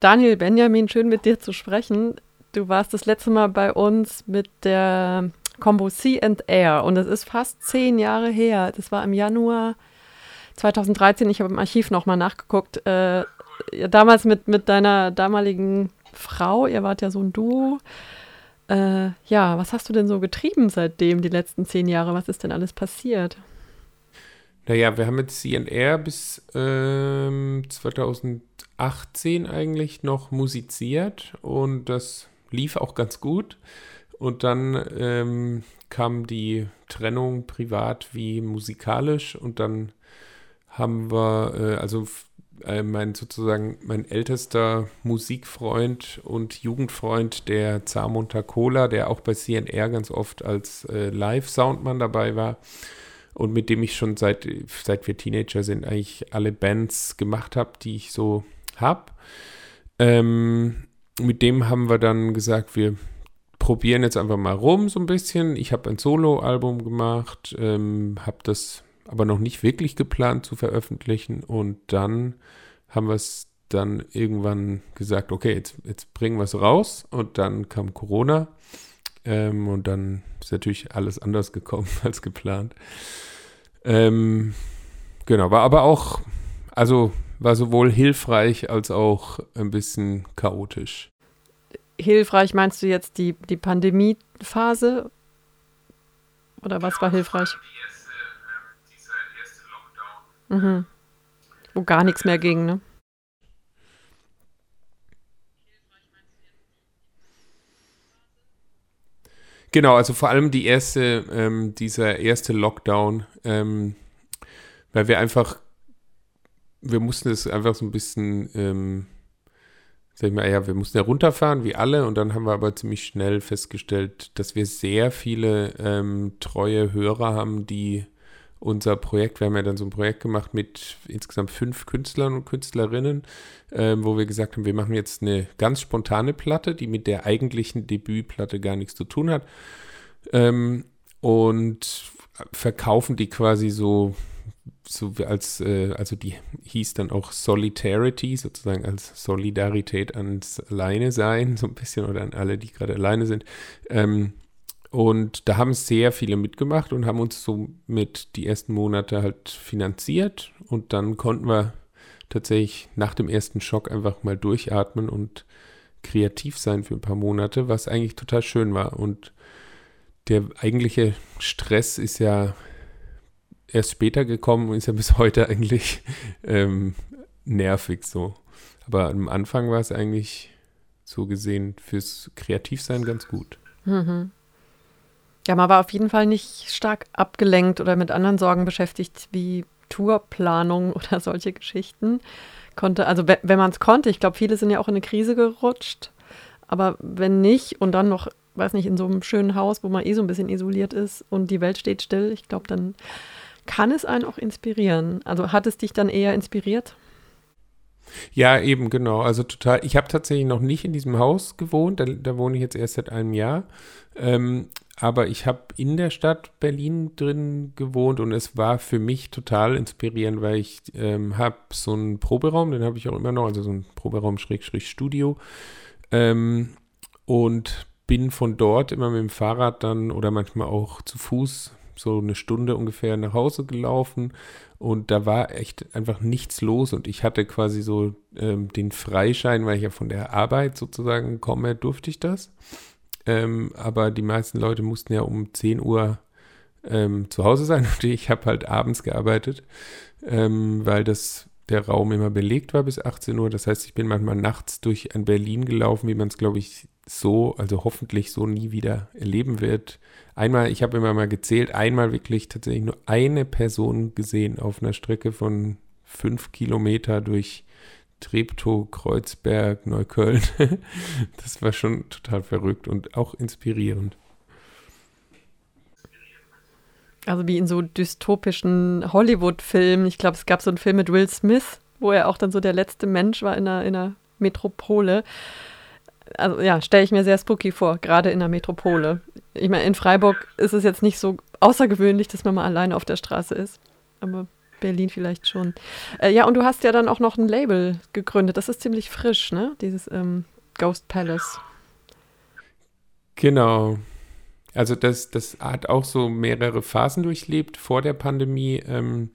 Daniel Benjamin, schön mit dir zu sprechen. Du warst das letzte Mal bei uns mit der Combo Sea and Air und es ist fast zehn Jahre her. Das war im Januar 2013. Ich habe im Archiv nochmal nachgeguckt. Äh, damals mit, mit deiner damaligen Frau, ihr wart ja so ein Duo. Äh, ja, was hast du denn so getrieben seitdem, die letzten zehn Jahre? Was ist denn alles passiert? Naja, wir haben mit CNR bis ähm, 2018 eigentlich noch musiziert und das lief auch ganz gut. Und dann ähm, kam die Trennung privat wie musikalisch und dann haben wir, äh, also äh, mein sozusagen mein ältester Musikfreund und Jugendfreund, der Zamunter Cola, der auch bei CNR ganz oft als äh, Live-Soundmann dabei war und mit dem ich schon seit, seit wir Teenager sind eigentlich alle Bands gemacht habe, die ich so habe. Ähm, mit dem haben wir dann gesagt, wir probieren jetzt einfach mal rum so ein bisschen. Ich habe ein Solo-Album gemacht, ähm, habe das aber noch nicht wirklich geplant zu veröffentlichen. Und dann haben wir es dann irgendwann gesagt, okay, jetzt, jetzt bringen wir es raus. Und dann kam Corona. Ähm, und dann ist natürlich alles anders gekommen als geplant. Ähm, genau, war aber auch, also war sowohl hilfreich als auch ein bisschen chaotisch. Hilfreich meinst du jetzt die, die Pandemiephase? Oder was war hilfreich? Mhm. Wo gar nichts mehr ging, ne? Genau, also vor allem die erste, ähm, dieser erste Lockdown, ähm, weil wir einfach, wir mussten es einfach so ein bisschen, ähm, sag ich mal, ja, wir mussten ja runterfahren, wie alle, und dann haben wir aber ziemlich schnell festgestellt, dass wir sehr viele ähm, treue Hörer haben, die unser Projekt, wir haben ja dann so ein Projekt gemacht mit insgesamt fünf Künstlern und Künstlerinnen, ähm, wo wir gesagt haben, wir machen jetzt eine ganz spontane Platte, die mit der eigentlichen Debütplatte gar nichts zu tun hat. Ähm, und verkaufen die quasi so, so als, äh, also die hieß dann auch Solidarity, sozusagen als Solidarität ans Alleine sein, so ein bisschen, oder an alle, die gerade alleine sind. Ähm, und da haben sehr viele mitgemacht und haben uns so mit die ersten Monate halt finanziert. Und dann konnten wir tatsächlich nach dem ersten Schock einfach mal durchatmen und kreativ sein für ein paar Monate, was eigentlich total schön war. Und der eigentliche Stress ist ja erst später gekommen und ist ja bis heute eigentlich ähm, nervig so. Aber am Anfang war es eigentlich so gesehen fürs Kreativsein ganz gut. Mhm. Ja, man war auf jeden Fall nicht stark abgelenkt oder mit anderen Sorgen beschäftigt wie Tourplanung oder solche Geschichten. Konnte, also wenn man es konnte, ich glaube, viele sind ja auch in eine Krise gerutscht. Aber wenn nicht und dann noch, weiß nicht, in so einem schönen Haus, wo man eh so ein bisschen isoliert ist und die Welt steht still, ich glaube, dann kann es einen auch inspirieren. Also hat es dich dann eher inspiriert? Ja, eben, genau. Also total. Ich habe tatsächlich noch nicht in diesem Haus gewohnt. Da, da wohne ich jetzt erst seit einem Jahr. Ähm, aber ich habe in der Stadt Berlin drin gewohnt und es war für mich total inspirierend, weil ich ähm, habe so einen Proberaum, den habe ich auch immer noch, also so ein Proberaum-Studio ähm, und bin von dort immer mit dem Fahrrad dann oder manchmal auch zu Fuß so eine Stunde ungefähr nach Hause gelaufen und da war echt einfach nichts los und ich hatte quasi so ähm, den Freischein, weil ich ja von der Arbeit sozusagen komme, durfte ich das. Ähm, aber die meisten Leute mussten ja um 10 Uhr ähm, zu Hause sein und ich habe halt abends gearbeitet, ähm, weil das der Raum immer belegt war bis 18 Uhr. Das heißt, ich bin manchmal nachts durch ein Berlin gelaufen, wie man es, glaube ich, so, also hoffentlich so nie wieder erleben wird. Einmal, ich habe immer mal gezählt, einmal wirklich tatsächlich nur eine Person gesehen auf einer Strecke von fünf Kilometer durch Treptow, Kreuzberg, Neukölln. das war schon total verrückt und auch inspirierend. Also wie in so dystopischen Hollywood-Filmen. Ich glaube, es gab so einen Film mit Will Smith, wo er auch dann so der letzte Mensch war in einer, in einer Metropole. Also ja, stelle ich mir sehr spooky vor, gerade in der Metropole. Ich meine, in Freiburg ist es jetzt nicht so außergewöhnlich, dass man mal alleine auf der Straße ist. Aber Berlin vielleicht schon. Äh, ja, und du hast ja dann auch noch ein Label gegründet. Das ist ziemlich frisch, ne? Dieses ähm, Ghost Palace. Genau. Also das, das hat auch so mehrere Phasen durchlebt. Vor der Pandemie ähm,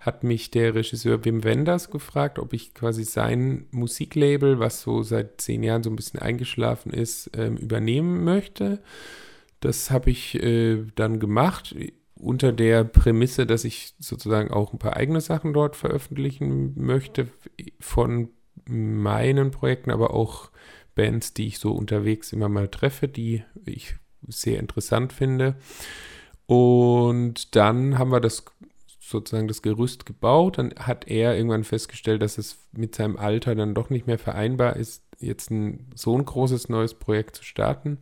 hat mich der Regisseur Wim Wenders gefragt, ob ich quasi sein Musiklabel, was so seit zehn Jahren so ein bisschen eingeschlafen ist, ähm, übernehmen möchte. Das habe ich äh, dann gemacht unter der Prämisse, dass ich sozusagen auch ein paar eigene Sachen dort veröffentlichen möchte von meinen Projekten, aber auch Bands, die ich so unterwegs immer mal treffe, die ich sehr interessant finde. Und dann haben wir das sozusagen das Gerüst gebaut. Dann hat er irgendwann festgestellt, dass es mit seinem Alter dann doch nicht mehr vereinbar ist, jetzt ein so ein großes neues Projekt zu starten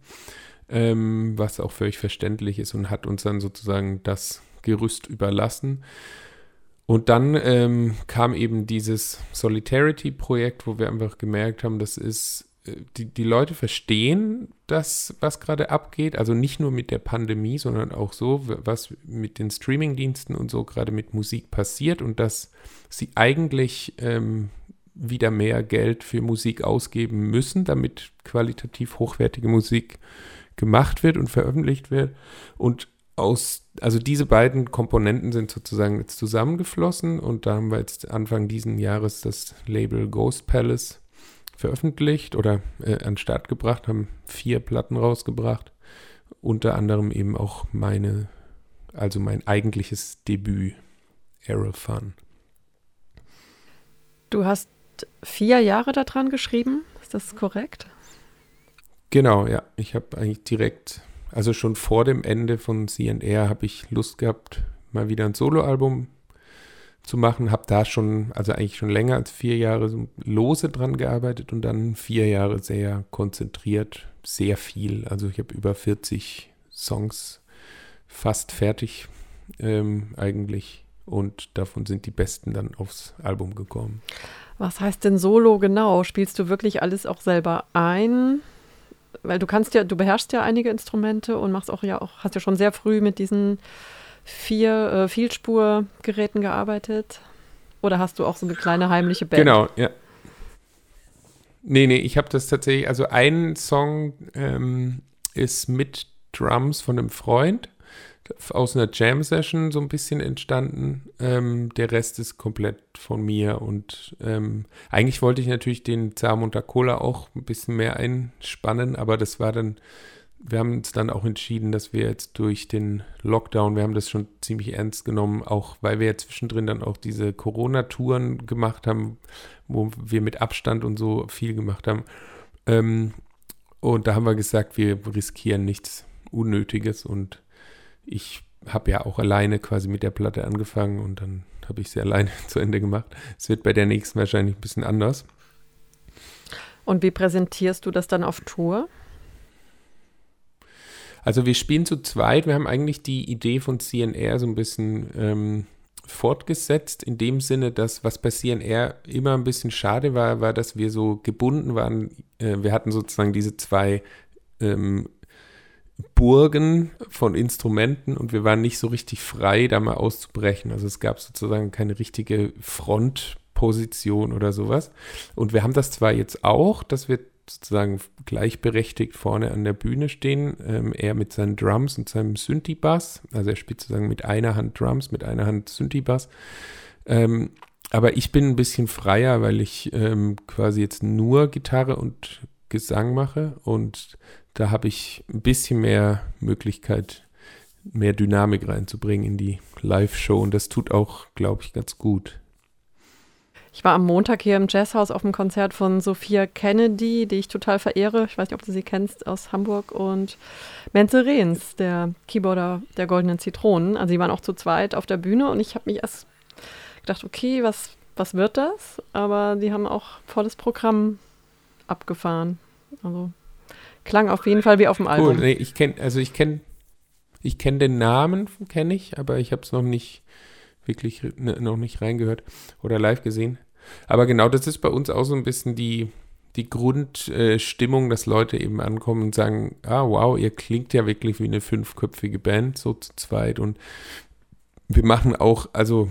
ähm, was auch völlig verständlich ist und hat uns dann sozusagen das Gerüst überlassen. Und dann ähm, kam eben dieses Solidarity-Projekt, wo wir einfach gemerkt haben, das ist, äh, die, die Leute verstehen das, was gerade abgeht, also nicht nur mit der Pandemie, sondern auch so, was mit den Streaming-Diensten und so gerade mit Musik passiert und dass sie eigentlich ähm, wieder mehr Geld für Musik ausgeben müssen, damit qualitativ hochwertige Musik äh, gemacht wird und veröffentlicht wird. Und aus, also diese beiden Komponenten sind sozusagen jetzt zusammengeflossen und da haben wir jetzt Anfang diesen Jahres das Label Ghost Palace veröffentlicht oder äh, an den Start gebracht, haben vier Platten rausgebracht, unter anderem eben auch meine, also mein eigentliches Debüt, Arrow Fun. Du hast vier Jahre daran geschrieben, ist das korrekt? Genau, ja. Ich habe eigentlich direkt, also schon vor dem Ende von CNR habe ich Lust gehabt, mal wieder ein Soloalbum zu machen. Habe da schon, also eigentlich schon länger als vier Jahre so lose dran gearbeitet und dann vier Jahre sehr konzentriert, sehr viel. Also ich habe über 40 Songs fast fertig ähm, eigentlich und davon sind die besten dann aufs Album gekommen. Was heißt denn Solo genau? Spielst du wirklich alles auch selber ein? Weil du kannst ja, du beherrschst ja einige Instrumente und machst auch ja auch, hast ja schon sehr früh mit diesen vier äh, Vielspurgeräten gearbeitet. Oder hast du auch so eine kleine heimliche Band? Genau, ja. Nee, nee, ich habe das tatsächlich, also ein Song ähm, ist mit Drums von einem Freund aus einer Jam-Session so ein bisschen entstanden. Ähm, der Rest ist komplett von mir und ähm, eigentlich wollte ich natürlich den Zarmunter Cola auch ein bisschen mehr einspannen, aber das war dann, wir haben uns dann auch entschieden, dass wir jetzt durch den Lockdown, wir haben das schon ziemlich ernst genommen, auch weil wir ja zwischendrin dann auch diese Corona-Touren gemacht haben, wo wir mit Abstand und so viel gemacht haben. Ähm, und da haben wir gesagt, wir riskieren nichts Unnötiges und ich habe ja auch alleine quasi mit der Platte angefangen und dann habe ich sie alleine zu Ende gemacht. Es wird bei der nächsten wahrscheinlich ein bisschen anders. Und wie präsentierst du das dann auf Tour? Also wir spielen zu zweit. Wir haben eigentlich die Idee von CNR so ein bisschen ähm, fortgesetzt, in dem Sinne, dass was bei CNR immer ein bisschen schade war, war, dass wir so gebunden waren. Äh, wir hatten sozusagen diese zwei ähm, Burgen von Instrumenten und wir waren nicht so richtig frei, da mal auszubrechen. Also es gab sozusagen keine richtige Frontposition oder sowas. Und wir haben das zwar jetzt auch, dass wir sozusagen gleichberechtigt vorne an der Bühne stehen, ähm, er mit seinen Drums und seinem Synthi-Bass. Also er spielt sozusagen mit einer Hand Drums, mit einer Hand Synthi-Bass. Ähm, aber ich bin ein bisschen freier, weil ich ähm, quasi jetzt nur Gitarre und Gesang mache und da habe ich ein bisschen mehr Möglichkeit, mehr Dynamik reinzubringen in die Live-Show und das tut auch, glaube ich, ganz gut. Ich war am Montag hier im Jazzhaus auf dem Konzert von Sophia Kennedy, die ich total verehre. Ich weiß nicht, ob du sie kennst aus Hamburg und Menzel Rehns, der Keyboarder der Goldenen Zitronen. Also sie waren auch zu zweit auf der Bühne und ich habe mich erst gedacht, okay, was, was wird das? Aber die haben auch volles Programm abgefahren. Also Klang auf jeden Fall wie auf dem Album. Cool, nee, ich kenne, also ich kenne, ich kenne den Namen, kenne ich, aber ich habe es noch nicht wirklich ne, noch nicht reingehört oder live gesehen. Aber genau, das ist bei uns auch so ein bisschen die, die Grundstimmung, äh, dass Leute eben ankommen und sagen, ah wow, ihr klingt ja wirklich wie eine fünfköpfige Band, so zu zweit. Und wir machen auch, also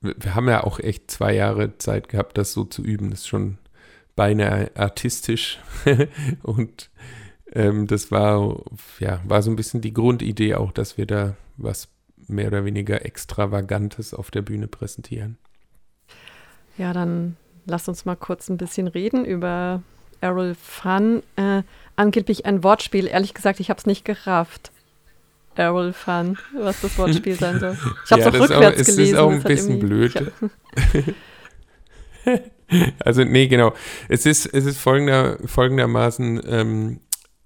wir haben ja auch echt zwei Jahre Zeit gehabt, das so zu üben. Das ist schon beinahe artistisch. und ähm, das war, ja, war so ein bisschen die Grundidee auch, dass wir da was mehr oder weniger Extravagantes auf der Bühne präsentieren. Ja, dann lass uns mal kurz ein bisschen reden über Errol Fun. Äh, angeblich ein Wortspiel. Ehrlich gesagt, ich habe es nicht gerafft. Errol Fun, was das Wortspiel sein soll. Ich habe es ja, auch rückwärts auch, gelesen. Es ist auch ein bisschen blöd. also, nee, genau. Es ist, es ist folgender, folgendermaßen, ähm,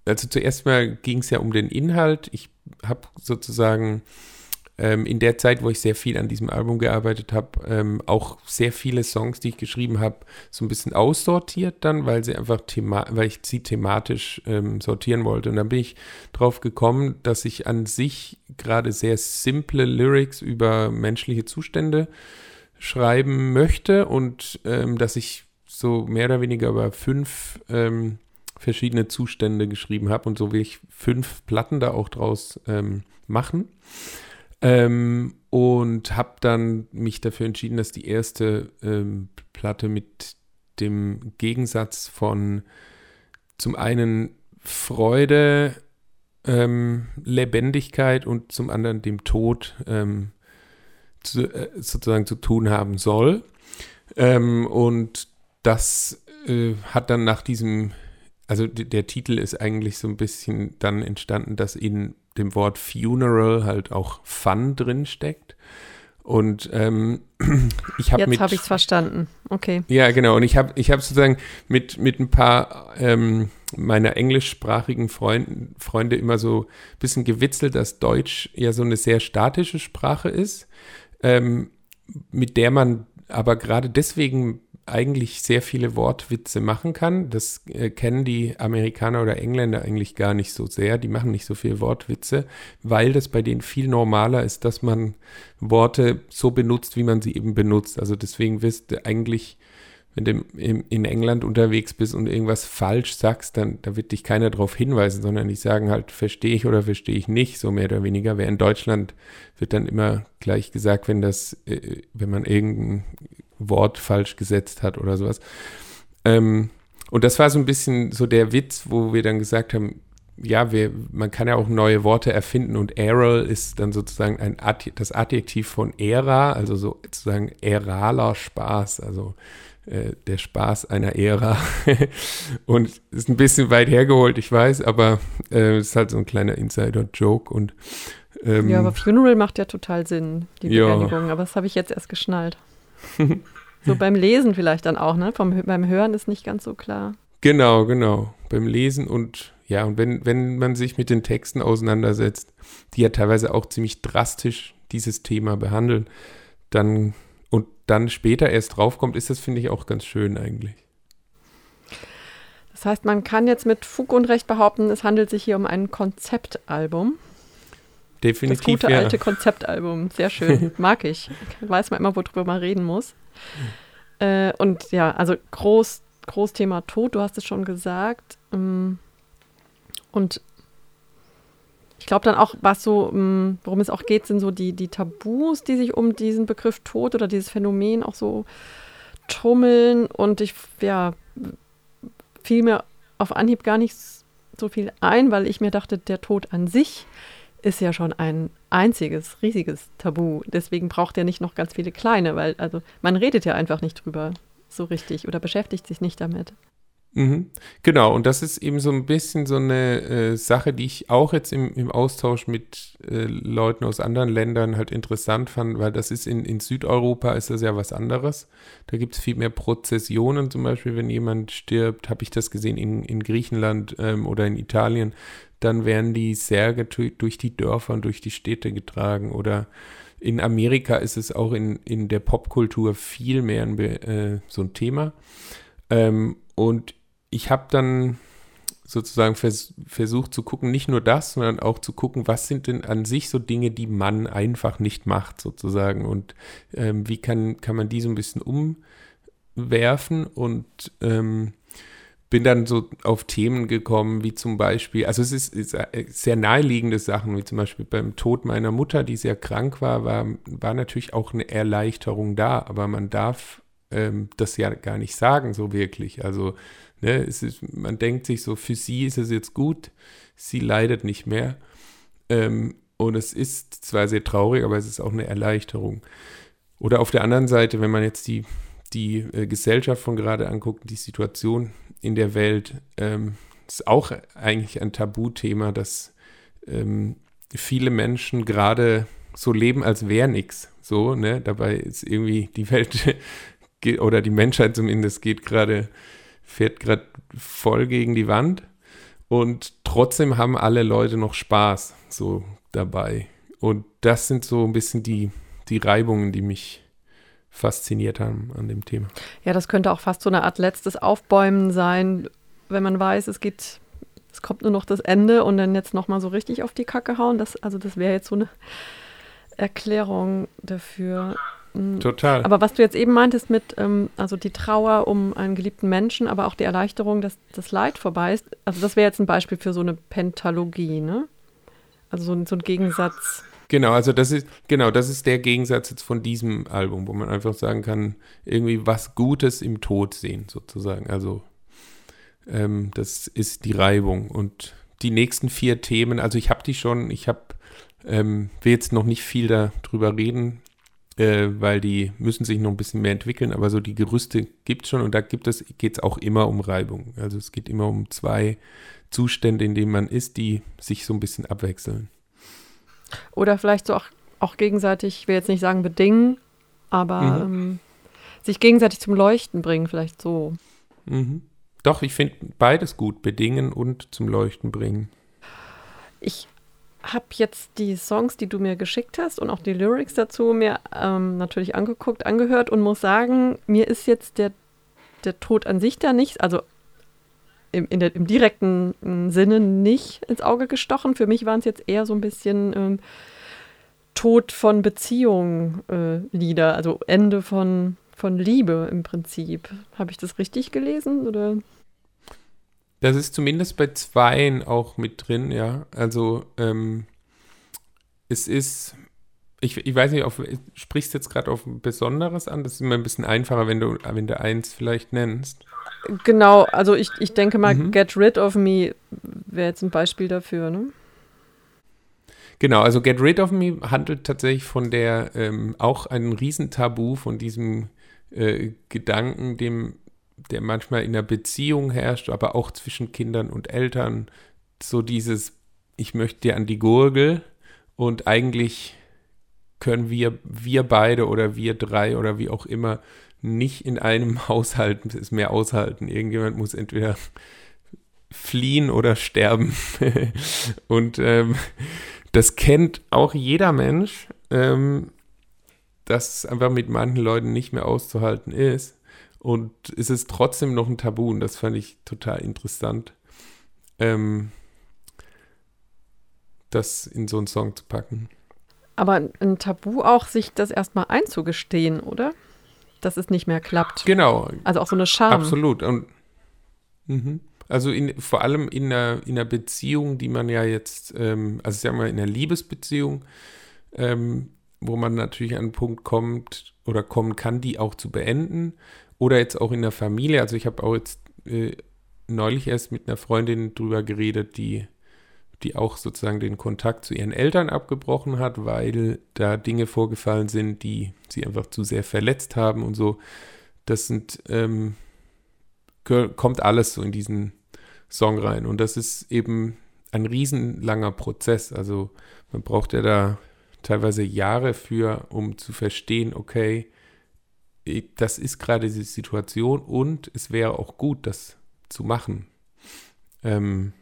also zuerst mal ging es ja um den Inhalt. Ich habe sozusagen ähm, in der Zeit, wo ich sehr viel an diesem Album gearbeitet habe, ähm, auch sehr viele Songs, die ich geschrieben habe, so ein bisschen aussortiert dann, weil sie einfach thema weil ich sie thematisch ähm, sortieren wollte. Und dann bin ich drauf gekommen, dass ich an sich gerade sehr simple Lyrics über menschliche Zustände schreiben möchte und ähm, dass ich so mehr oder weniger über fünf ähm, verschiedene Zustände geschrieben habe und so will ich fünf Platten da auch draus ähm, machen. Ähm, und habe dann mich dafür entschieden, dass die erste ähm, Platte mit dem Gegensatz von zum einen Freude, ähm, Lebendigkeit und zum anderen dem Tod ähm, zu, äh, sozusagen zu tun haben soll. Ähm, und das äh, hat dann nach diesem, also der Titel ist eigentlich so ein bisschen dann entstanden, dass in dem Wort Funeral halt auch Fun drin steckt. Und ähm, ich habe Jetzt habe ich es verstanden. Okay. Ja, genau. Und ich habe ich hab sozusagen mit, mit ein paar ähm, meiner englischsprachigen Freund, Freunde immer so ein bisschen gewitzelt, dass Deutsch ja so eine sehr statische Sprache ist, ähm, mit der man aber gerade deswegen eigentlich sehr viele Wortwitze machen kann. Das äh, kennen die Amerikaner oder Engländer eigentlich gar nicht so sehr. Die machen nicht so viel Wortwitze, weil das bei denen viel normaler ist, dass man Worte so benutzt, wie man sie eben benutzt. Also deswegen wirst du eigentlich, wenn du in, England unterwegs bist und irgendwas falsch sagst, dann da wird dich keiner darauf hinweisen, sondern die sagen halt, verstehe ich oder verstehe ich nicht, so mehr oder weniger. Wer in Deutschland wird dann immer gleich gesagt, wenn das, äh, wenn man irgendein Wort falsch gesetzt hat oder sowas. Ähm, und das war so ein bisschen so der Witz, wo wir dann gesagt haben, ja, wir, man kann ja auch neue Worte erfinden und Errol ist dann sozusagen ein Ad, das Adjektiv von Ära, also so sozusagen eraler Spaß, also äh, der Spaß einer Ära. und ist ein bisschen weit hergeholt, ich weiß, aber äh, ist halt so ein kleiner Insider-Joke und ähm, ja, aber Funeral macht ja total Sinn, die Beerdigung, ja. aber das habe ich jetzt erst geschnallt. so beim Lesen vielleicht dann auch, ne? Vom, beim Hören ist nicht ganz so klar. Genau, genau. Beim Lesen und ja, und wenn, wenn man sich mit den Texten auseinandersetzt, die ja teilweise auch ziemlich drastisch dieses Thema behandeln, dann dann später erst draufkommt, ist das, finde ich, auch ganz schön eigentlich. Das heißt, man kann jetzt mit Fug und Recht behaupten, es handelt sich hier um ein Konzeptalbum. Definitiv. Das gute ja. alte Konzeptalbum. Sehr schön. Mag ich. Weiß man immer, worüber man reden muss. Äh, und ja, also groß, groß Thema Tod, du hast es schon gesagt. Ähm, und ich glaube dann auch, was so, ähm, worum es auch geht, sind so die, die Tabus, die sich um diesen Begriff Tod oder dieses Phänomen auch so trummeln. Und ich, ja, fiel mir auf Anhieb gar nicht so viel ein, weil ich mir dachte, der Tod an sich ist ja schon ein einziges, riesiges Tabu. Deswegen braucht er nicht noch ganz viele kleine, weil also man redet ja einfach nicht drüber so richtig oder beschäftigt sich nicht damit. Mhm. Genau, und das ist eben so ein bisschen so eine äh, Sache, die ich auch jetzt im, im Austausch mit äh, Leuten aus anderen Ländern halt interessant fand, weil das ist in, in Südeuropa ist das ja was anderes. Da gibt es viel mehr Prozessionen, zum Beispiel, wenn jemand stirbt, habe ich das gesehen in, in Griechenland ähm, oder in Italien, dann werden die Särge durch die Dörfer und durch die Städte getragen. Oder in Amerika ist es auch in, in der Popkultur viel mehr ein, äh, so ein Thema. Ähm, und ich habe dann sozusagen vers versucht zu gucken, nicht nur das, sondern auch zu gucken, was sind denn an sich so Dinge, die man einfach nicht macht, sozusagen. Und ähm, wie kann, kann man die so ein bisschen umwerfen und ähm, bin dann so auf Themen gekommen, wie zum Beispiel, also es ist, ist äh, sehr naheliegende Sachen, wie zum Beispiel beim Tod meiner Mutter, die sehr krank war, war, war natürlich auch eine Erleichterung da, aber man darf ähm, das ja gar nicht sagen, so wirklich. Also, ne, ist, man denkt sich so, für sie ist es jetzt gut, sie leidet nicht mehr. Ähm, und es ist zwar sehr traurig, aber es ist auch eine Erleichterung. Oder auf der anderen Seite, wenn man jetzt die, die äh, Gesellschaft von gerade anguckt, die Situation in der Welt, ähm, ist auch eigentlich ein Tabuthema, dass ähm, viele Menschen gerade so leben, als wäre nichts. So, ne? Dabei ist irgendwie die Welt oder die Menschheit zumindest geht gerade, fährt gerade voll gegen die Wand. Und trotzdem haben alle Leute noch Spaß so dabei. Und das sind so ein bisschen die, die Reibungen, die mich fasziniert haben an dem Thema. Ja, das könnte auch fast so eine Art letztes Aufbäumen sein, wenn man weiß, es geht, es kommt nur noch das Ende und dann jetzt nochmal so richtig auf die Kacke hauen. Das, also das wäre jetzt so eine Erklärung dafür. Hm. Total. Aber was du jetzt eben meintest mit, ähm, also die Trauer um einen geliebten Menschen, aber auch die Erleichterung, dass das Leid vorbei ist, also das wäre jetzt ein Beispiel für so eine Pentalogie, ne? Also so, so ein Gegensatz. Genau, also das ist, genau, das ist der Gegensatz jetzt von diesem Album, wo man einfach sagen kann, irgendwie was Gutes im Tod sehen, sozusagen. Also ähm, das ist die Reibung. Und die nächsten vier Themen, also ich habe die schon, ich habe, ähm, will jetzt noch nicht viel darüber reden, äh, weil die müssen sich noch ein bisschen mehr entwickeln, aber so die Gerüste gibt es schon und da gibt es, geht es auch immer um Reibung. Also es geht immer um zwei Zustände, in denen man ist, die sich so ein bisschen abwechseln. Oder vielleicht so auch, auch gegenseitig, ich will jetzt nicht sagen bedingen, aber mhm. ähm, sich gegenseitig zum Leuchten bringen, vielleicht so. Mhm. Doch, ich finde beides gut, bedingen und zum Leuchten bringen. Ich habe jetzt die Songs, die du mir geschickt hast und auch die Lyrics dazu mir ähm, natürlich angeguckt, angehört und muss sagen, mir ist jetzt der, der Tod an sich da nicht, also im, der, im direkten mm, Sinne nicht ins Auge gestochen. Für mich waren es jetzt eher so ein bisschen ähm, Tod von Beziehungen äh, Lieder, also Ende von, von Liebe im Prinzip. Habe ich das richtig gelesen oder? Das ist zumindest bei zweien auch mit drin, ja. Also ähm, es ist, ich, ich weiß nicht, auf, sprichst jetzt gerade auf ein Besonderes an? Das ist immer ein bisschen einfacher, wenn du, wenn du eins vielleicht nennst. Genau, also ich, ich denke mal, mhm. Get Rid of Me wäre jetzt ein Beispiel dafür, ne? Genau, also Get Rid of Me handelt tatsächlich von der, ähm, auch ein Riesentabu von diesem äh, Gedanken, dem, der manchmal in der Beziehung herrscht, aber auch zwischen Kindern und Eltern. So dieses, ich möchte dir an die Gurgel und eigentlich können wir, wir beide oder wir drei oder wie auch immer nicht in einem Haushalt es mehr aushalten. Irgendjemand muss entweder fliehen oder sterben. und ähm, das kennt auch jeder Mensch, ähm, dass es einfach mit manchen Leuten nicht mehr auszuhalten ist. Und es ist trotzdem noch ein Tabu und das fand ich total interessant, ähm, das in so einen Song zu packen. Aber ein Tabu auch, sich das erstmal einzugestehen, oder? dass es nicht mehr klappt. Genau. Also auch so eine Scham. Absolut. Und mhm. also in, vor allem in einer, in einer Beziehung, die man ja jetzt, ähm, also sagen wir in einer Liebesbeziehung, ähm, wo man natürlich an einen Punkt kommt oder kommen kann, die auch zu beenden. Oder jetzt auch in der Familie. Also ich habe auch jetzt äh, neulich erst mit einer Freundin drüber geredet, die die auch sozusagen den Kontakt zu ihren Eltern abgebrochen hat, weil da Dinge vorgefallen sind, die sie einfach zu sehr verletzt haben und so. Das sind, ähm, kommt alles so in diesen Song rein. Und das ist eben ein riesenlanger Prozess. Also man braucht ja da teilweise Jahre für, um zu verstehen, okay, das ist gerade die Situation und es wäre auch gut, das zu machen. Ähm,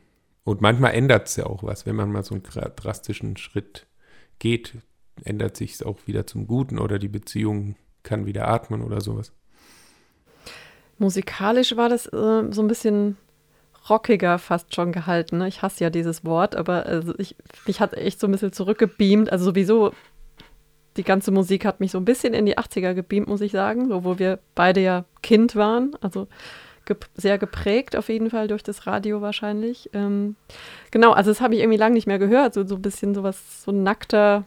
und manchmal ändert es ja auch was, wenn man mal so einen drastischen Schritt geht, ändert sich es auch wieder zum Guten oder die Beziehung kann wieder atmen oder sowas. Musikalisch war das äh, so ein bisschen rockiger fast schon gehalten. Ne? Ich hasse ja dieses Wort, aber also ich, mich hat echt so ein bisschen zurückgebeamt. Also sowieso, die ganze Musik hat mich so ein bisschen in die 80er gebeamt, muss ich sagen, so wo wir beide ja Kind waren. Also gep sehr geprägt, auf jeden Fall durch das Radio wahrscheinlich. Ähm, genau, also das habe ich irgendwie lange nicht mehr gehört, so, so ein bisschen sowas, so nackter,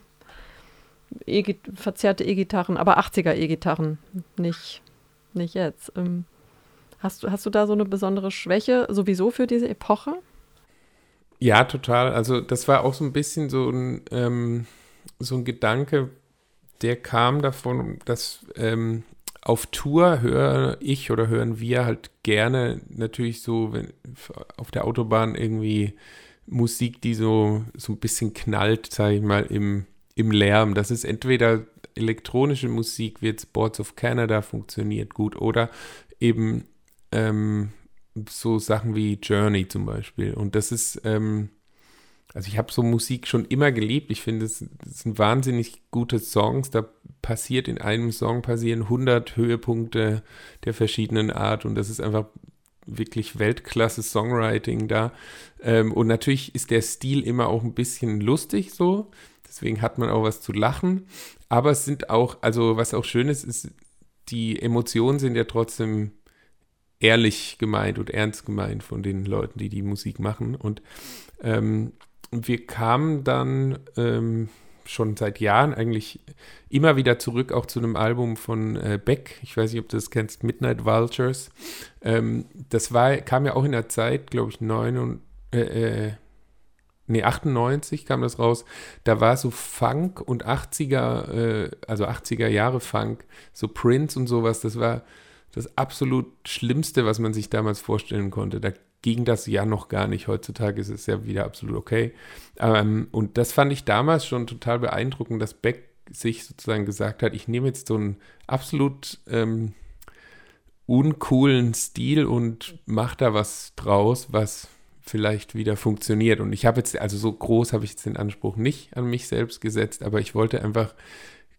e verzerrte E-Gitarren, aber 80er E-Gitarren, nicht, nicht jetzt. Ähm, hast, hast du da so eine besondere Schwäche sowieso für diese Epoche? Ja, total. Also das war auch so ein bisschen so ein, ähm, so ein Gedanke, der kam davon, dass ähm, auf Tour höre ich oder hören wir halt gerne natürlich so wenn, auf der Autobahn irgendwie Musik, die so, so ein bisschen knallt, sage ich mal, im, im Lärm. Das ist entweder elektronische Musik, wie jetzt Boards of Canada funktioniert gut, oder eben ähm, so Sachen wie Journey zum Beispiel. Und das ist, ähm, also ich habe so Musik schon immer geliebt. Ich finde, es, sind wahnsinnig gute Songs. Da passiert in einem Song passieren 100 Höhepunkte der verschiedenen Art und das ist einfach wirklich Weltklasse Songwriting da. Ähm, und natürlich ist der Stil immer auch ein bisschen lustig so. Deswegen hat man auch was zu lachen. Aber es sind auch, also was auch schön ist, ist, die Emotionen sind ja trotzdem ehrlich gemeint und ernst gemeint von den Leuten, die die Musik machen. Und ähm, wir kamen dann ähm, schon seit Jahren eigentlich immer wieder zurück, auch zu einem Album von äh, Beck. Ich weiß nicht, ob du das kennst, Midnight Vultures. Ähm, das war, kam ja auch in der Zeit, glaube ich, 9 und, äh, äh, nee, 98 kam das raus. Da war so Funk und 80er, äh, also 80er Jahre Funk, so Prince und sowas, das war das absolut Schlimmste, was man sich damals vorstellen konnte. Da ging das ja noch gar nicht. Heutzutage ist es ja wieder absolut okay. Ähm, und das fand ich damals schon total beeindruckend, dass Beck sich sozusagen gesagt hat, ich nehme jetzt so einen absolut ähm, uncoolen Stil und mache da was draus, was vielleicht wieder funktioniert. Und ich habe jetzt, also so groß habe ich jetzt den Anspruch nicht an mich selbst gesetzt, aber ich wollte einfach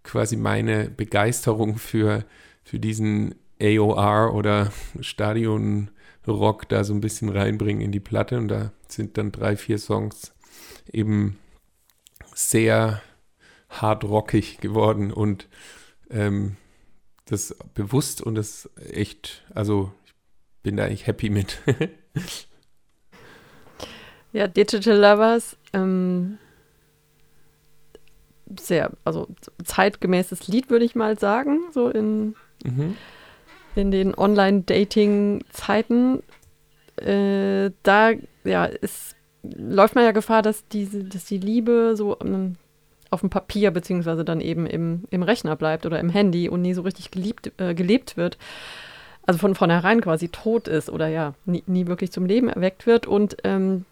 quasi meine Begeisterung für, für diesen AOR oder Stadion Rock da so ein bisschen reinbringen in die Platte. Und da sind dann drei, vier Songs eben sehr hart rockig geworden. Und ähm, das bewusst und das echt, also ich bin da eigentlich happy mit. ja, Digital Lovers, ähm, sehr, also zeitgemäßes Lied, würde ich mal sagen, so in mhm in den Online-Dating-Zeiten, äh, da ja, ist, läuft man ja Gefahr, dass, diese, dass die Liebe so ähm, auf dem Papier beziehungsweise dann eben im, im Rechner bleibt oder im Handy und nie so richtig geliebt, äh, gelebt wird. Also von vornherein quasi tot ist oder ja, nie, nie wirklich zum Leben erweckt wird. Und ähm,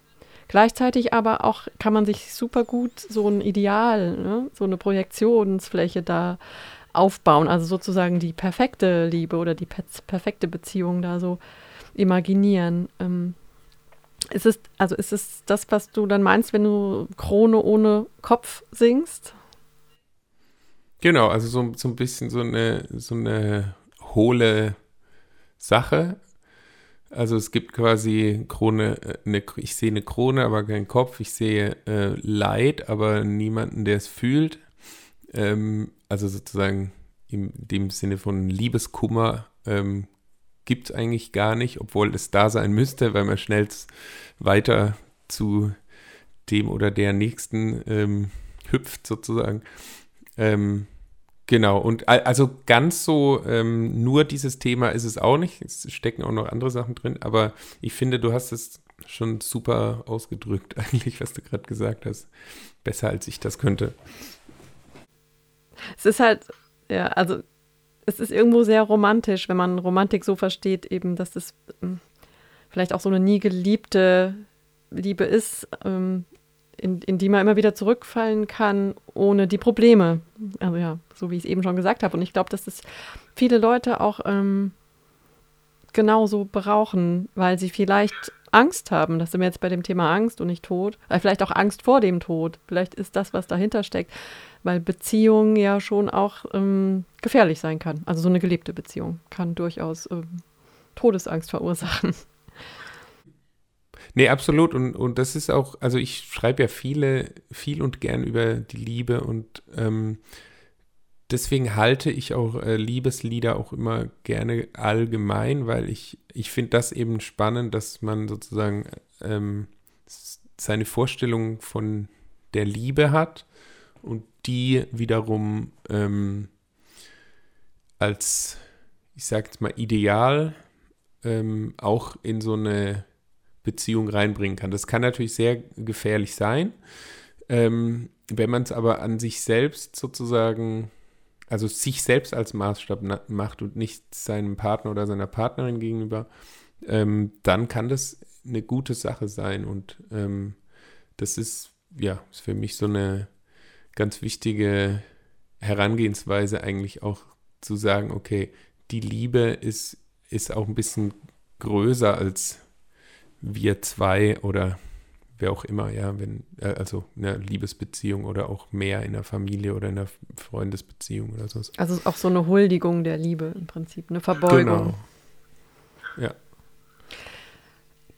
gleichzeitig aber auch kann man sich super gut so ein Ideal, ne, so eine Projektionsfläche da aufbauen, also sozusagen die perfekte Liebe oder die perfekte Beziehung da so imaginieren. Ähm, ist es, also ist es das, was du dann meinst, wenn du Krone ohne Kopf singst? Genau, also so, so ein bisschen so eine, so eine hohle Sache. Also es gibt quasi Krone, äh, eine, ich sehe eine Krone, aber keinen Kopf. Ich sehe äh, Leid, aber niemanden, der es fühlt. Ähm, also sozusagen in dem Sinne von Liebeskummer ähm, gibt es eigentlich gar nicht, obwohl es da sein müsste, weil man schnell weiter zu dem oder der nächsten ähm, hüpft sozusagen. Ähm, genau, und also ganz so ähm, nur dieses Thema ist es auch nicht. Es stecken auch noch andere Sachen drin, aber ich finde, du hast es schon super ausgedrückt, eigentlich, was du gerade gesagt hast. Besser als ich das könnte. Es ist halt, ja, also es ist irgendwo sehr romantisch, wenn man Romantik so versteht, eben, dass es ähm, vielleicht auch so eine nie geliebte Liebe ist, ähm, in, in die man immer wieder zurückfallen kann, ohne die Probleme. Also ja, so wie ich es eben schon gesagt habe. Und ich glaube, dass das viele Leute auch ähm, genauso brauchen, weil sie vielleicht Angst haben. Das sind wir jetzt bei dem Thema Angst und nicht Tod. Äh, vielleicht auch Angst vor dem Tod. Vielleicht ist das, was dahinter steckt weil Beziehung ja schon auch ähm, gefährlich sein kann. Also so eine gelebte Beziehung kann durchaus ähm, Todesangst verursachen. Nee, absolut. Und, und das ist auch, also ich schreibe ja viele, viel und gern über die Liebe und ähm, deswegen halte ich auch äh, Liebeslieder auch immer gerne allgemein, weil ich, ich finde das eben spannend, dass man sozusagen ähm, seine Vorstellung von der Liebe hat und die wiederum ähm, als, ich sag jetzt mal, ideal ähm, auch in so eine Beziehung reinbringen kann. Das kann natürlich sehr gefährlich sein. Ähm, wenn man es aber an sich selbst sozusagen, also sich selbst als Maßstab macht und nicht seinem Partner oder seiner Partnerin gegenüber, ähm, dann kann das eine gute Sache sein. Und ähm, das ist, ja, ist für mich so eine ganz wichtige Herangehensweise eigentlich auch zu sagen, okay, die Liebe ist, ist auch ein bisschen größer als wir zwei oder wer auch immer, ja, wenn, äh, also eine Liebesbeziehung oder auch mehr in der Familie oder in einer Freundesbeziehung oder so. Also auch so eine Huldigung der Liebe im Prinzip, eine Verbeugung. Genau. Ja.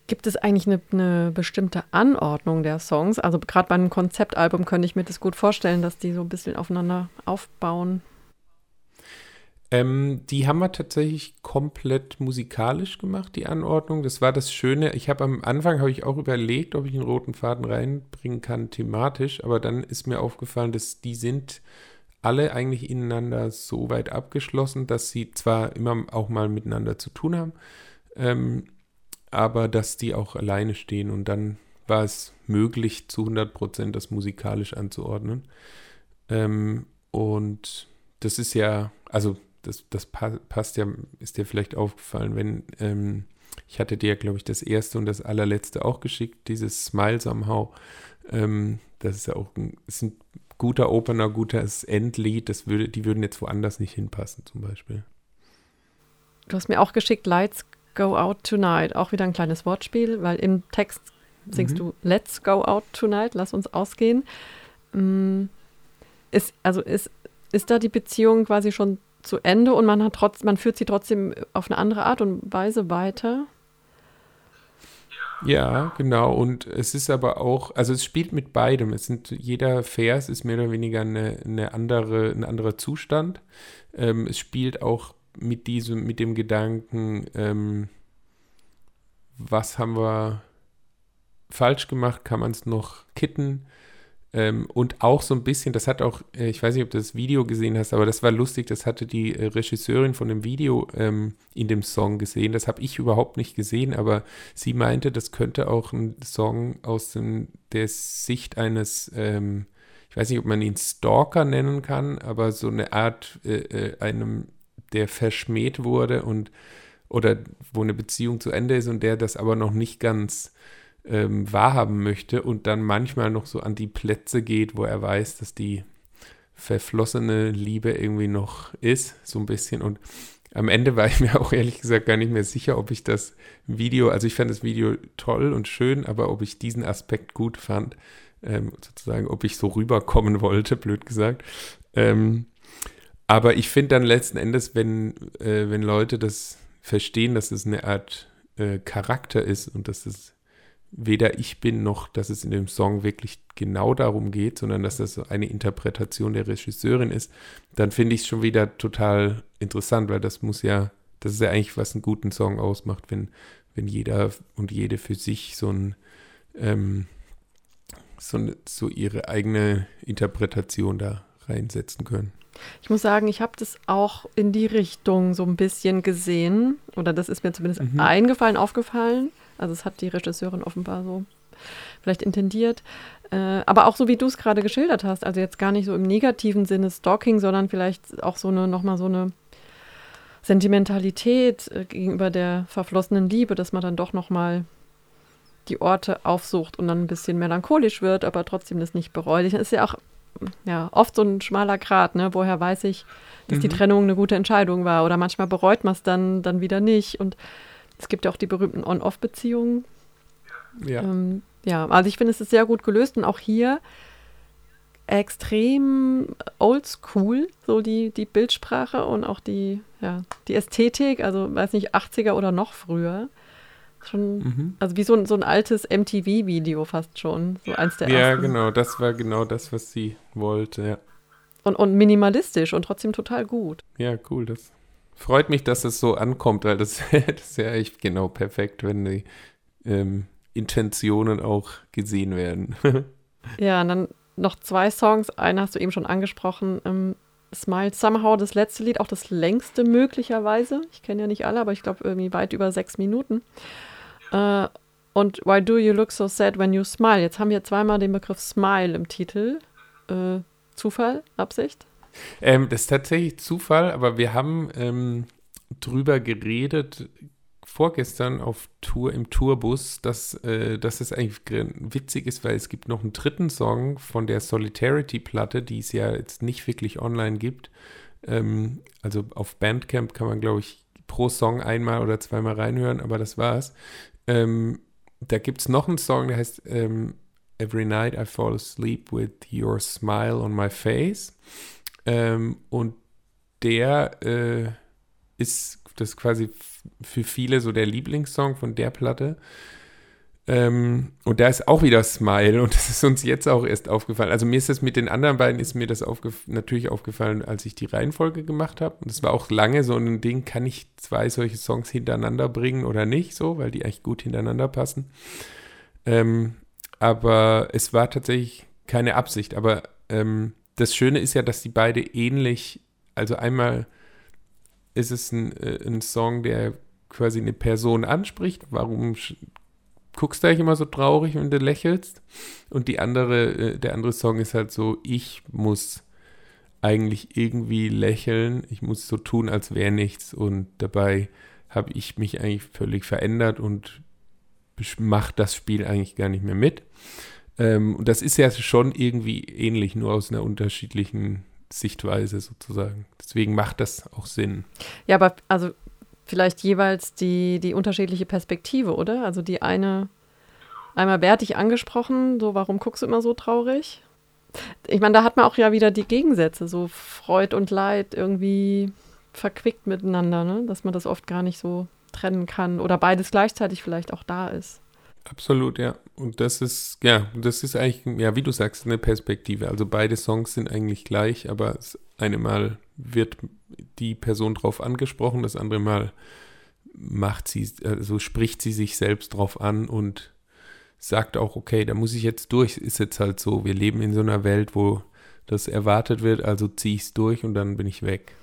Gibt es eigentlich eine, eine bestimmte Anordnung der Songs? Also gerade bei einem Konzeptalbum könnte ich mir das gut vorstellen, dass die so ein bisschen aufeinander aufbauen. Ähm, die haben wir tatsächlich komplett musikalisch gemacht, die Anordnung. Das war das Schöne. Ich habe am Anfang habe ich auch überlegt, ob ich einen roten Faden reinbringen kann thematisch, aber dann ist mir aufgefallen, dass die sind alle eigentlich ineinander so weit abgeschlossen, dass sie zwar immer auch mal miteinander zu tun haben, ähm, aber dass die auch alleine stehen und dann war es möglich, zu 100 Prozent das musikalisch anzuordnen. Ähm, und das ist ja, also das, das passt ja, ist dir vielleicht aufgefallen, wenn, ähm, ich hatte dir, glaube ich, das erste und das allerletzte auch geschickt, dieses Smile Somehow. Ähm, das ist ja auch ein, ist ein guter Opener, gutes Endlied, das würde, die würden jetzt woanders nicht hinpassen, zum Beispiel. Du hast mir auch geschickt, Lights Go Out Tonight, auch wieder ein kleines Wortspiel, weil im Text singst mhm. du Let's Go Out Tonight, lass uns ausgehen. Mm, ist, also ist, ist da die Beziehung quasi schon zu Ende und man hat trotz, man führt sie trotzdem auf eine andere Art und Weise weiter. Ja, genau. Und es ist aber auch, also es spielt mit beidem. Es sind, jeder Vers ist mehr oder weniger eine, eine andere, ein anderer Zustand. Ähm, es spielt auch mit diesem, mit dem Gedanken, ähm, was haben wir falsch gemacht, kann man es noch kitten? Ähm, und auch so ein bisschen, das hat auch, äh, ich weiß nicht, ob du das Video gesehen hast, aber das war lustig, das hatte die äh, Regisseurin von dem Video ähm, in dem Song gesehen. Das habe ich überhaupt nicht gesehen, aber sie meinte, das könnte auch ein Song aus dem, der Sicht eines, ähm, ich weiß nicht, ob man ihn Stalker nennen kann, aber so eine Art äh, äh einem, der verschmäht wurde und oder wo eine Beziehung zu Ende ist und der das aber noch nicht ganz ähm, wahrhaben möchte und dann manchmal noch so an die Plätze geht, wo er weiß, dass die verflossene Liebe irgendwie noch ist, so ein bisschen. Und am Ende war ich mir auch ehrlich gesagt gar nicht mehr sicher, ob ich das Video, also ich fand das Video toll und schön, aber ob ich diesen Aspekt gut fand, ähm, sozusagen, ob ich so rüberkommen wollte, blöd gesagt. Ähm, aber ich finde dann letzten Endes, wenn, äh, wenn Leute das verstehen, dass es eine Art äh, Charakter ist und dass es weder ich bin noch, dass es in dem Song wirklich genau darum geht, sondern dass das so eine Interpretation der Regisseurin ist, dann finde ich es schon wieder total interessant, weil das muss ja, das ist ja eigentlich, was einen guten Song ausmacht, wenn, wenn jeder und jede für sich so ein ähm, so, so ihre eigene Interpretation da reinsetzen können. Ich muss sagen, ich habe das auch in die Richtung so ein bisschen gesehen, oder das ist mir zumindest mhm. eingefallen, aufgefallen. Also es hat die Regisseurin offenbar so vielleicht intendiert. Äh, aber auch so, wie du es gerade geschildert hast, also jetzt gar nicht so im negativen Sinne Stalking, sondern vielleicht auch so eine, nochmal so eine Sentimentalität äh, gegenüber der verflossenen Liebe, dass man dann doch nochmal die Orte aufsucht und dann ein bisschen melancholisch wird, aber trotzdem das nicht bereut. Das ist ja auch ja, oft so ein schmaler Grat, ne? Woher weiß ich, dass mhm. die Trennung eine gute Entscheidung war? Oder manchmal bereut man es dann, dann wieder nicht. Und es gibt ja auch die berühmten On-Off-Beziehungen. Ja. Ähm, ja, also ich finde, es ist sehr gut gelöst und auch hier extrem oldschool, so die, die Bildsprache und auch die, ja, die Ästhetik, also weiß nicht, 80er oder noch früher. Schon, mhm. also wie so ein, so ein altes MTV-Video fast schon, so eins der Ja, ersten. genau, das war genau das, was sie wollte, ja. Und, und minimalistisch und trotzdem total gut. Ja, cool. Das freut mich, dass es so ankommt, weil das, das ist ja echt genau perfekt, wenn die ähm, Intentionen auch gesehen werden. ja, und dann noch zwei Songs. Einen hast du eben schon angesprochen. Ähm, Smile Somehow, das letzte Lied, auch das längste möglicherweise. Ich kenne ja nicht alle, aber ich glaube irgendwie weit über sechs Minuten. Äh, und Why Do You Look So Sad When You Smile? Jetzt haben wir zweimal den Begriff Smile im Titel. Äh, Zufall? Absicht? Ähm, das ist tatsächlich Zufall, aber wir haben ähm, drüber geredet vorgestern auf Tour im Tourbus, dass, äh, dass es eigentlich witzig ist, weil es gibt noch einen dritten Song von der Solidarity-Platte, die es ja jetzt nicht wirklich online gibt. Ähm, also auf Bandcamp kann man, glaube ich, pro Song einmal oder zweimal reinhören, aber das war's. Ähm, da gibt es noch einen Song, der heißt ähm, Every Night I Fall Asleep with Your Smile on My Face. Ähm, und der äh, ist das quasi für viele so der Lieblingssong von der Platte. Ähm, und da ist auch wieder Smile und das ist uns jetzt auch erst aufgefallen. Also mir ist das mit den anderen beiden ist mir das aufgef natürlich aufgefallen, als ich die Reihenfolge gemacht habe. Und es war auch lange so ein Ding, kann ich zwei solche Songs hintereinander bringen oder nicht, so, weil die eigentlich gut hintereinander passen. Ähm, aber es war tatsächlich keine Absicht. Aber ähm, das Schöne ist ja, dass die beide ähnlich, also einmal ist es ein, äh, ein Song, der quasi eine Person anspricht. Warum guckst du eigentlich immer so traurig, wenn du lächelst? Und die andere, äh, der andere Song ist halt so, ich muss eigentlich irgendwie lächeln, ich muss so tun, als wäre nichts und dabei habe ich mich eigentlich völlig verändert und mache das Spiel eigentlich gar nicht mehr mit. Ähm, und das ist ja schon irgendwie ähnlich, nur aus einer unterschiedlichen Sichtweise sozusagen. Deswegen macht das auch Sinn. Ja, aber also vielleicht jeweils die, die unterschiedliche Perspektive, oder? Also die eine, einmal bärtig angesprochen, so warum guckst du immer so traurig? Ich meine, da hat man auch ja wieder die Gegensätze, so Freud und Leid irgendwie verquickt miteinander, ne? dass man das oft gar nicht so trennen kann oder beides gleichzeitig vielleicht auch da ist. Absolut, ja. Und das ist, ja, das ist eigentlich, ja, wie du sagst, eine Perspektive. Also beide Songs sind eigentlich gleich, aber das eine Mal wird die Person drauf angesprochen, das andere Mal macht sie, also spricht sie sich selbst drauf an und sagt auch, okay, da muss ich jetzt durch, ist jetzt halt so. Wir leben in so einer Welt, wo das erwartet wird, also ziehe ich es durch und dann bin ich weg.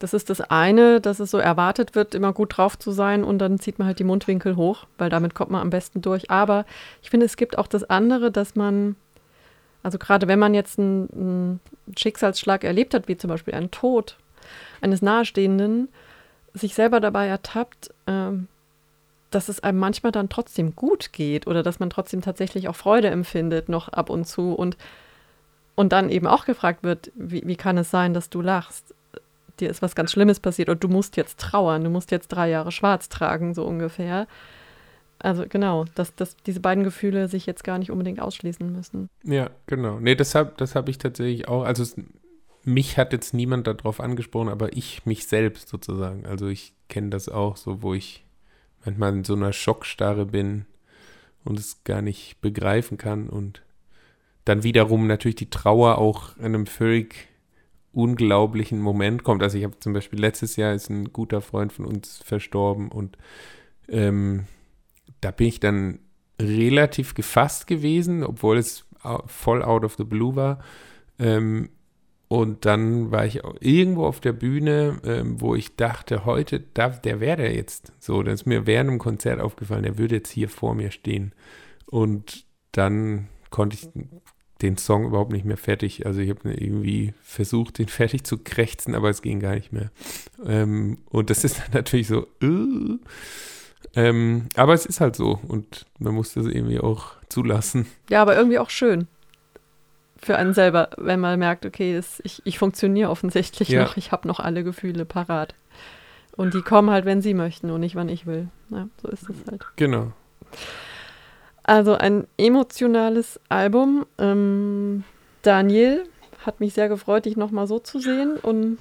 Das ist das eine, dass es so erwartet wird, immer gut drauf zu sein und dann zieht man halt die Mundwinkel hoch, weil damit kommt man am besten durch. Aber ich finde, es gibt auch das andere, dass man, also gerade wenn man jetzt einen, einen Schicksalsschlag erlebt hat, wie zum Beispiel einen Tod eines Nahestehenden, sich selber dabei ertappt, ähm, dass es einem manchmal dann trotzdem gut geht oder dass man trotzdem tatsächlich auch Freude empfindet, noch ab und zu und, und dann eben auch gefragt wird, wie, wie kann es sein, dass du lachst? Dir ist was ganz Schlimmes passiert und du musst jetzt trauern, du musst jetzt drei Jahre schwarz tragen, so ungefähr. Also genau, dass, dass diese beiden Gefühle sich jetzt gar nicht unbedingt ausschließen müssen. Ja, genau. Nee, deshalb, das habe ich tatsächlich auch. Also es, mich hat jetzt niemand darauf angesprochen, aber ich mich selbst sozusagen. Also ich kenne das auch so, wo ich manchmal in so einer Schockstarre bin und es gar nicht begreifen kann und dann wiederum natürlich die Trauer auch in einem völlig unglaublichen Moment kommt. Also ich habe zum Beispiel letztes Jahr ist ein guter Freund von uns verstorben und ähm, da bin ich dann relativ gefasst gewesen, obwohl es voll out of the blue war. Ähm, und dann war ich irgendwo auf der Bühne, ähm, wo ich dachte, heute, da, der wäre der jetzt. So, das ist mir während dem Konzert aufgefallen, der würde jetzt hier vor mir stehen. Und dann konnte ich den Song überhaupt nicht mehr fertig. Also ich habe irgendwie versucht, den fertig zu krächzen, aber es ging gar nicht mehr. Ähm, und das ist dann natürlich so, uh, ähm, aber es ist halt so und man muss das irgendwie auch zulassen. Ja, aber irgendwie auch schön für einen selber, wenn man merkt, okay, das, ich, ich funktioniere offensichtlich ja. noch, ich habe noch alle Gefühle parat. Und die kommen halt, wenn sie möchten und nicht, wann ich will. Ja, so ist es halt. Genau. Also ein emotionales Album. Ähm, Daniel hat mich sehr gefreut, dich nochmal so zu sehen. Und